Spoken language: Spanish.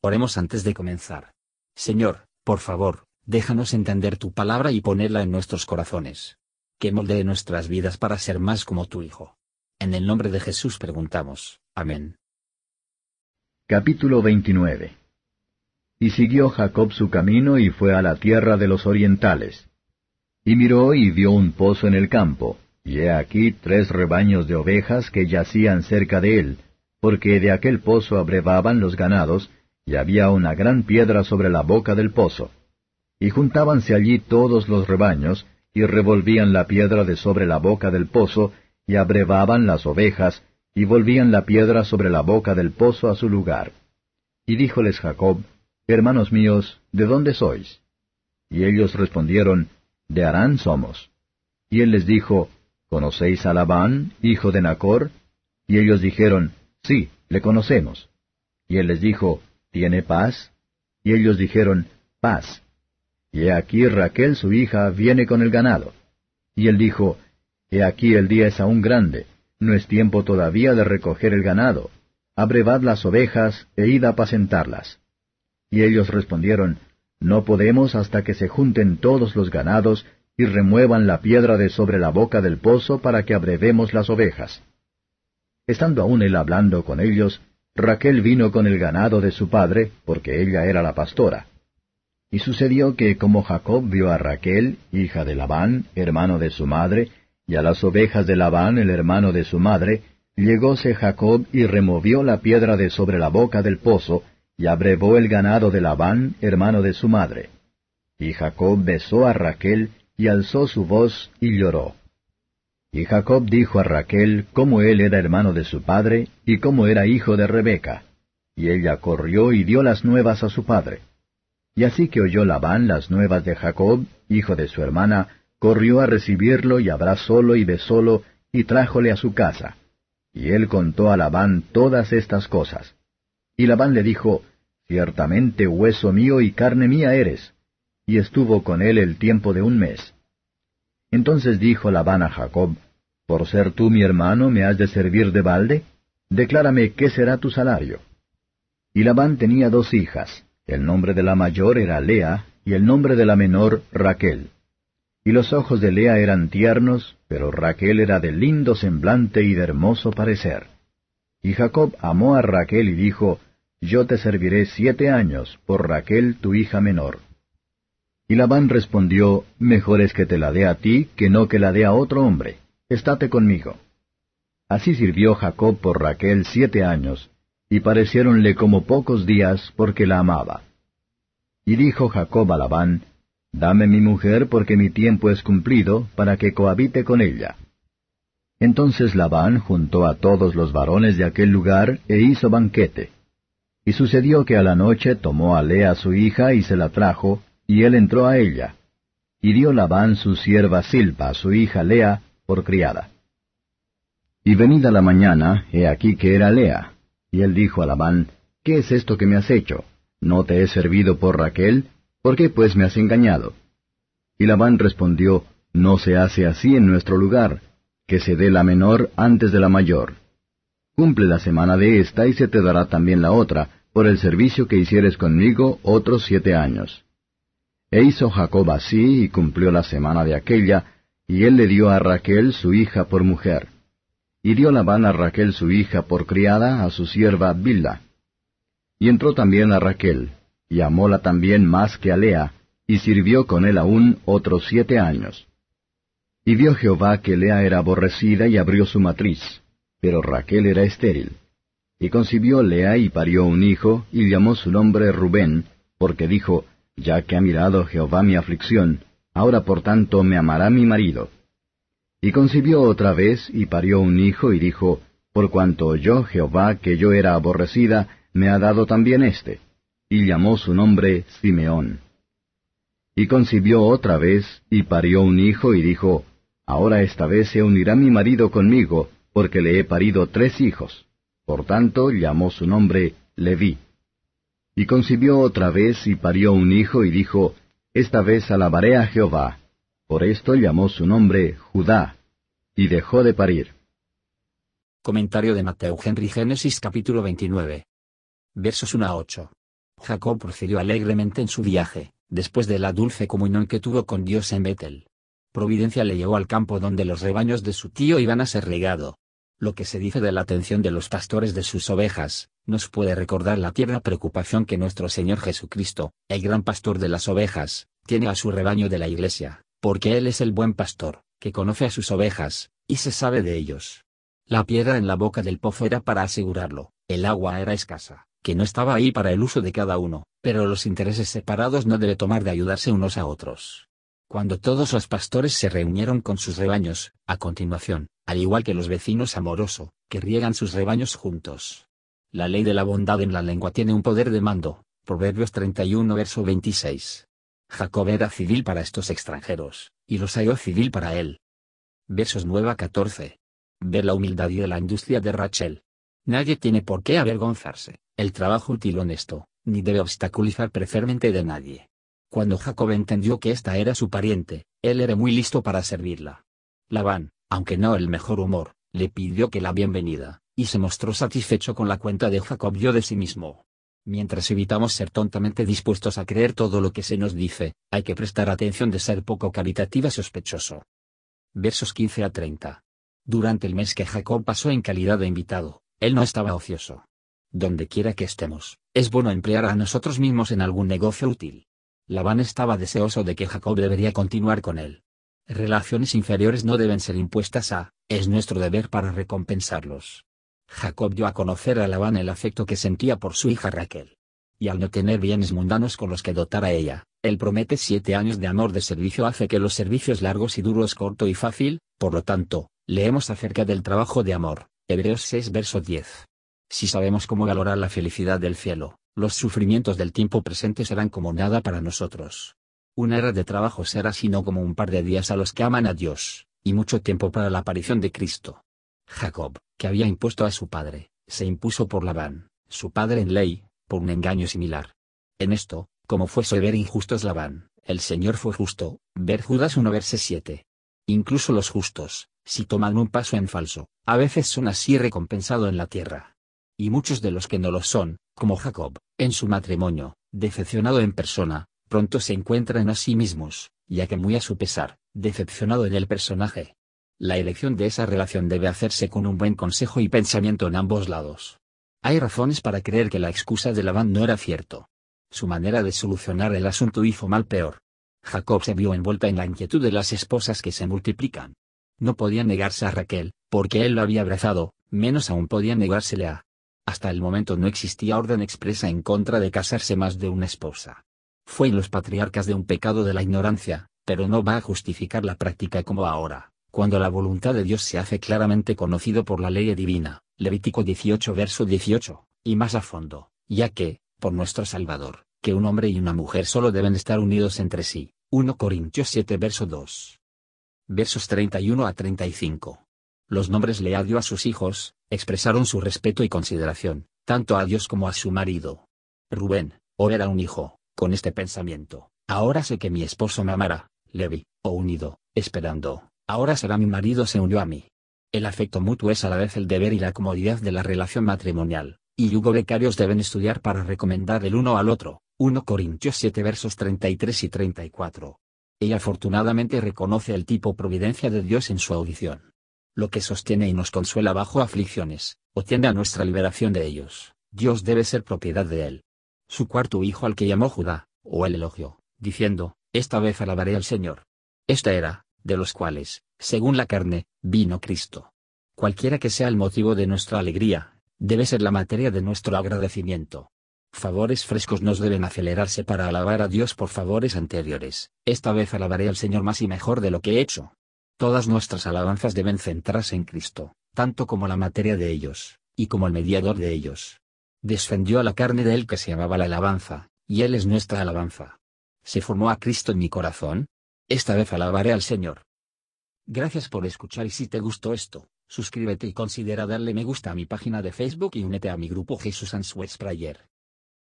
Oremos antes de comenzar. Señor, por favor, déjanos entender tu palabra y ponerla en nuestros corazones. Que moldee nuestras vidas para ser más como tu Hijo. En el nombre de Jesús preguntamos. Amén. Capítulo 29 Y siguió Jacob su camino y fue a la tierra de los orientales. Y miró y vio un pozo en el campo, y he aquí tres rebaños de ovejas que yacían cerca de él, porque de aquel pozo abrevaban los ganados, y había una gran piedra sobre la boca del pozo. Y juntábanse allí todos los rebaños, y revolvían la piedra de sobre la boca del pozo, y abrevaban las ovejas, y volvían la piedra sobre la boca del pozo a su lugar. Y díjoles Jacob, Hermanos míos, ¿de dónde sois? Y ellos respondieron, De Harán somos. Y él les dijo, ¿Conocéis a Labán, hijo de Nacor? Y ellos dijeron, Sí, le conocemos. Y él les dijo, ¿Tiene paz? Y ellos dijeron, Paz. Y he aquí Raquel su hija viene con el ganado. Y él dijo, He aquí el día es aún grande, no es tiempo todavía de recoger el ganado. Abrevad las ovejas e id a apacentarlas. Y ellos respondieron, No podemos hasta que se junten todos los ganados y remuevan la piedra de sobre la boca del pozo para que abrevemos las ovejas. Estando aún él hablando con ellos, Raquel vino con el ganado de su padre, porque ella era la pastora. Y sucedió que como Jacob vio a Raquel, hija de Labán, hermano de su madre, y a las ovejas de Labán, el hermano de su madre, llegóse Jacob y removió la piedra de sobre la boca del pozo, y abrevó el ganado de Labán, hermano de su madre. Y Jacob besó a Raquel, y alzó su voz, y lloró. Y Jacob dijo a Raquel cómo él era hermano de su padre y cómo era hijo de Rebeca. Y ella corrió y dio las nuevas a su padre. Y así que oyó Labán las nuevas de Jacob, hijo de su hermana, corrió a recibirlo y abrazólo y besólo y trájole a su casa. Y él contó a Labán todas estas cosas. Y Labán le dijo, Ciertamente hueso mío y carne mía eres. Y estuvo con él el tiempo de un mes. Entonces dijo Labán a Jacob, Por ser tú mi hermano, ¿me has de servir de balde? Declárame qué será tu salario. Y Labán tenía dos hijas, el nombre de la mayor era Lea, y el nombre de la menor Raquel. Y los ojos de Lea eran tiernos, pero Raquel era de lindo semblante y de hermoso parecer. Y Jacob amó a Raquel y dijo, Yo te serviré siete años por Raquel tu hija menor. Y Labán respondió, Mejor es que te la dé a ti que no que la dé a otro hombre. Estate conmigo. Así sirvió Jacob por Raquel siete años, y pareciéronle como pocos días porque la amaba. Y dijo Jacob a Labán, Dame mi mujer porque mi tiempo es cumplido, para que cohabite con ella. Entonces Labán juntó a todos los varones de aquel lugar e hizo banquete. Y sucedió que a la noche tomó a Lea su hija y se la trajo, y él entró a ella. Y dio Labán su sierva Silpa, su hija Lea, por criada. Y venida la mañana, he aquí que era Lea. Y él dijo a Labán, ¿Qué es esto que me has hecho? ¿No te he servido por Raquel? ¿Por qué pues me has engañado? Y Labán respondió, No se hace así en nuestro lugar, que se dé la menor antes de la mayor. Cumple la semana de esta y se te dará también la otra, por el servicio que hicieres conmigo otros siete años. E hizo Jacob así, y cumplió la semana de aquella, y él le dio a Raquel su hija por mujer. Y dio Labán a Raquel su hija por criada a su sierva Bilda. Y entró también a Raquel, y amóla también más que a Lea, y sirvió con él aún otros siete años. Y vio Jehová que Lea era aborrecida y abrió su matriz, pero Raquel era estéril. Y concibió Lea y parió un hijo, y llamó su nombre Rubén, porque dijo, ya que ha mirado Jehová mi aflicción, ahora por tanto me amará mi marido. Y concibió otra vez, y parió un hijo, y dijo, Por cuanto oyó Jehová que yo era aborrecida, me ha dado también éste. Y llamó su nombre Simeón. Y concibió otra vez, y parió un hijo, y dijo, Ahora esta vez se unirá mi marido conmigo, porque le he parido tres hijos. Por tanto llamó su nombre Leví. Y concibió otra vez y parió un hijo y dijo, Esta vez alabaré a Jehová. Por esto llamó su nombre Judá, y dejó de parir. Comentario de Mateo Henry Génesis capítulo 29. Versos 1 a 8. Jacob procedió alegremente en su viaje, después de la dulce comunión que tuvo con Dios en Betel. Providencia le llevó al campo donde los rebaños de su tío iban a ser regado. Lo que se dice de la atención de los pastores de sus ovejas, nos puede recordar la tierna preocupación que nuestro Señor Jesucristo, el gran pastor de las ovejas, tiene a su rebaño de la iglesia, porque Él es el buen pastor, que conoce a sus ovejas, y se sabe de ellos. La piedra en la boca del pozo era para asegurarlo, el agua era escasa, que no estaba ahí para el uso de cada uno, pero los intereses separados no debe tomar de ayudarse unos a otros. Cuando todos los pastores se reunieron con sus rebaños, a continuación, al igual que los vecinos amoroso, que riegan sus rebaños juntos. La ley de la bondad en la lengua tiene un poder de mando, Proverbios 31 verso 26. Jacob era civil para estos extranjeros, y los halló civil para él. Versos 9 a 14. Ver la humildad y la industria de Rachel. Nadie tiene por qué avergonzarse, el trabajo útil honesto, ni debe obstaculizar prefermente de nadie. Cuando Jacob entendió que esta era su pariente, él era muy listo para servirla. Labán, aunque no el mejor humor, le pidió que la bienvenida, y se mostró satisfecho con la cuenta de Jacob yo de sí mismo. Mientras evitamos ser tontamente dispuestos a creer todo lo que se nos dice, hay que prestar atención de ser poco caritativa sospechoso. Versos 15 a 30. Durante el mes que Jacob pasó en calidad de invitado, él no estaba ocioso. Donde quiera que estemos, es bueno emplear a nosotros mismos en algún negocio útil. Labán estaba deseoso de que Jacob debería continuar con él. Relaciones inferiores no deben ser impuestas a, es nuestro deber para recompensarlos. Jacob dio a conocer a Labán el afecto que sentía por su hija Raquel. Y al no tener bienes mundanos con los que dotar a ella, él promete siete años de amor de servicio hace que los servicios largos y duros corto y fácil, por lo tanto, leemos acerca del trabajo de amor, Hebreos 6 verso 10. Si sabemos cómo valorar la felicidad del cielo, los sufrimientos del tiempo presente serán como nada para nosotros. Una era de trabajo será sino como un par de días a los que aman a Dios, y mucho tiempo para la aparición de Cristo. Jacob, que había impuesto a su padre, se impuso por Labán, su padre en ley, por un engaño similar. En esto, como fue injusto injustos Labán, el Señor fue justo, ver Judas 1 verse 7. Incluso los justos, si toman un paso en falso, a veces son así recompensados en la tierra. Y muchos de los que no lo son, como Jacob, en su matrimonio, decepcionado en persona, pronto se encuentran a sí mismos, ya que muy a su pesar, decepcionado en el personaje. La elección de esa relación debe hacerse con un buen consejo y pensamiento en ambos lados. Hay razones para creer que la excusa de Labán no era cierto. Su manera de solucionar el asunto hizo mal peor. Jacob se vio envuelta en la inquietud de las esposas que se multiplican. No podía negarse a Raquel, porque él lo había abrazado, menos aún podía negársele a. Hasta el momento no existía orden expresa en contra de casarse más de una esposa. Fue en los patriarcas de un pecado de la ignorancia, pero no va a justificar la práctica como ahora, cuando la voluntad de Dios se hace claramente conocido por la ley divina, Levítico 18 verso 18, y más a fondo, ya que, por nuestro Salvador, que un hombre y una mujer solo deben estar unidos entre sí. 1 Corintios 7 verso 2 versos 31 a 35. Los nombres le dio a sus hijos, expresaron su respeto y consideración, tanto a Dios como a su marido. Rubén, o era un hijo, con este pensamiento, ahora sé que mi esposo me amará, Levi, o unido, esperando, ahora será mi marido se unió a mí. El afecto mutuo es a la vez el deber y la comodidad de la relación matrimonial, y Hugo Becarios deben estudiar para recomendar el uno al otro. 1 Corintios 7 versos 33 y 34. Ella afortunadamente reconoce el tipo providencia de Dios en su audición. Lo que sostiene y nos consuela bajo aflicciones, o tiende a nuestra liberación de ellos, Dios debe ser propiedad de él. Su cuarto hijo al que llamó Judá, o el elogio, diciendo, esta vez alabaré al Señor. Esta era, de los cuales, según la carne, vino Cristo. Cualquiera que sea el motivo de nuestra alegría, debe ser la materia de nuestro agradecimiento. Favores frescos nos deben acelerarse para alabar a Dios por favores anteriores. Esta vez alabaré al Señor más y mejor de lo que he hecho. Todas nuestras alabanzas deben centrarse en Cristo, tanto como la materia de ellos, y como el mediador de ellos. Descendió a la carne de él que se llamaba la alabanza, y él es nuestra alabanza. ¿Se formó a Cristo en mi corazón? Esta vez alabaré al Señor. Gracias por escuchar y si te gustó esto, suscríbete y considera darle me gusta a mi página de Facebook y únete a mi grupo Jesús Answers Prayer.